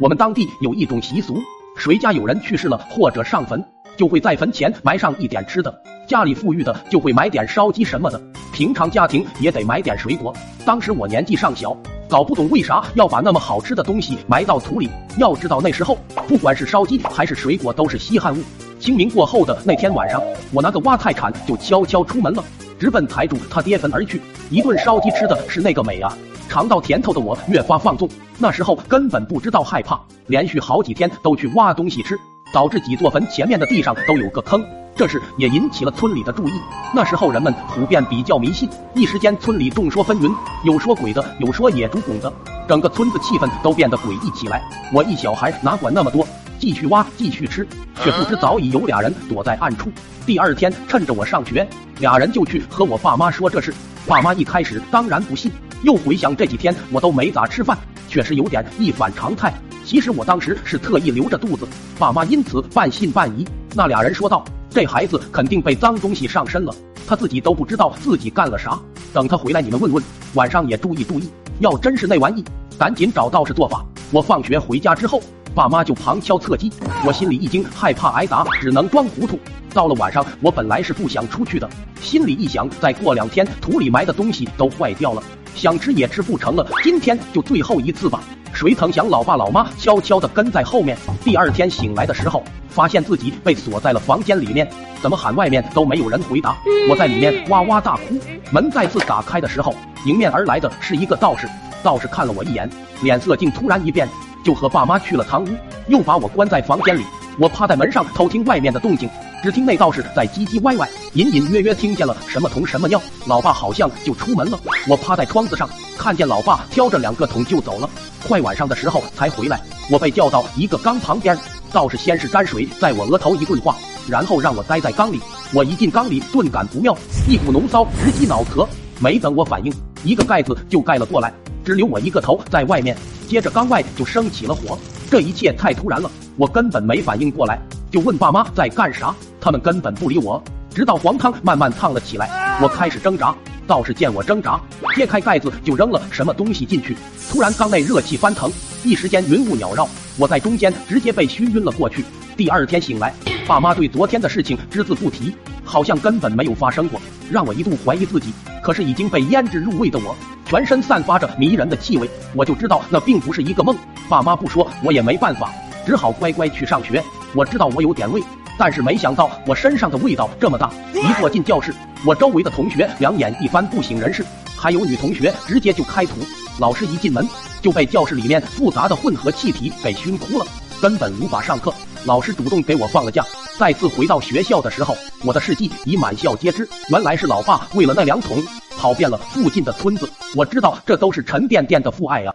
我们当地有一种习俗，谁家有人去世了或者上坟，就会在坟前埋上一点吃的。家里富裕的就会买点烧鸡什么的，平常家庭也得买点水果。当时我年纪尚小，搞不懂为啥要把那么好吃的东西埋到土里。要知道那时候，不管是烧鸡还是水果都是稀罕物。清明过后的那天晚上，我拿个挖菜铲就悄悄出门了，直奔财主他爹坟而去。一顿烧鸡吃的是那个美啊！尝到甜头的我越发放纵，那时候根本不知道害怕，连续好几天都去挖东西吃，导致几座坟前面的地上都有个坑。这事也引起了村里的注意。那时候人们普遍比较迷信，一时间村里众说纷纭，有说鬼的，有说野猪拱的，整个村子气氛都变得诡异起来。我一小孩哪管那么多，继续挖，继续吃，却不知早已有俩人躲在暗处。第二天趁着我上学，俩人就去和我爸妈说这事。爸妈一开始当然不信，又回想这几天我都没咋吃饭，确实有点一反常态。其实我当时是特意留着肚子，爸妈因此半信半疑。那俩人说道。这孩子肯定被脏东西上身了，他自己都不知道自己干了啥。等他回来，你们问问，晚上也注意注意。要真是那玩意，赶紧找道士做法。我放学回家之后，爸妈就旁敲侧击，我心里一惊，害怕挨打，只能装糊涂。到了晚上，我本来是不想出去的，心里一想，再过两天土里埋的东西都坏掉了，想吃也吃不成了，今天就最后一次吧。谁曾想，老爸老妈悄悄地跟在后面。第二天醒来的时候，发现自己被锁在了房间里面，怎么喊外面都没有人回答。我在里面哇哇大哭。门再次打开的时候，迎面而来的是一个道士。道士看了我一眼，脸色竟突然一变，就和爸妈去了堂屋，又把我关在房间里。我趴在门上偷听外面的动静。只听那道士在唧唧歪歪，隐隐约约听见了什么铜什么尿。老爸好像就出门了。我趴在窗子上，看见老爸挑着两个桶就走了。快晚上的时候才回来。我被叫到一个缸旁边，道士先是沾水在我额头一顿画，然后让我待在缸里。我一进缸里，顿感不妙，一股浓骚直击脑壳。没等我反应，一个盖子就盖了过来，只留我一个头在外面。接着缸外就升起了火。这一切太突然了，我根本没反应过来。就问爸妈在干啥，他们根本不理我。直到黄汤慢慢烫了起来，我开始挣扎。道士见我挣扎，揭开盖子就扔了什么东西进去。突然缸内热气翻腾，一时间云雾缭绕，我在中间直接被熏晕了过去。第二天醒来，爸妈对昨天的事情只字不提，好像根本没有发生过，让我一度怀疑自己。可是已经被腌制入味的我，全身散发着迷人的气味，我就知道那并不是一个梦。爸妈不说，我也没办法。只好乖乖去上学。我知道我有点味，但是没想到我身上的味道这么大。一坐进教室，我周围的同学两眼一翻不省人事，还有女同学直接就开吐。老师一进门就被教室里面复杂的混合气体给熏哭了，根本无法上课。老师主动给我放了假。再次回到学校的时候，我的事迹已满校皆知。原来是老爸为了那两桶，跑遍了附近的村子。我知道这都是沉甸甸的父爱啊。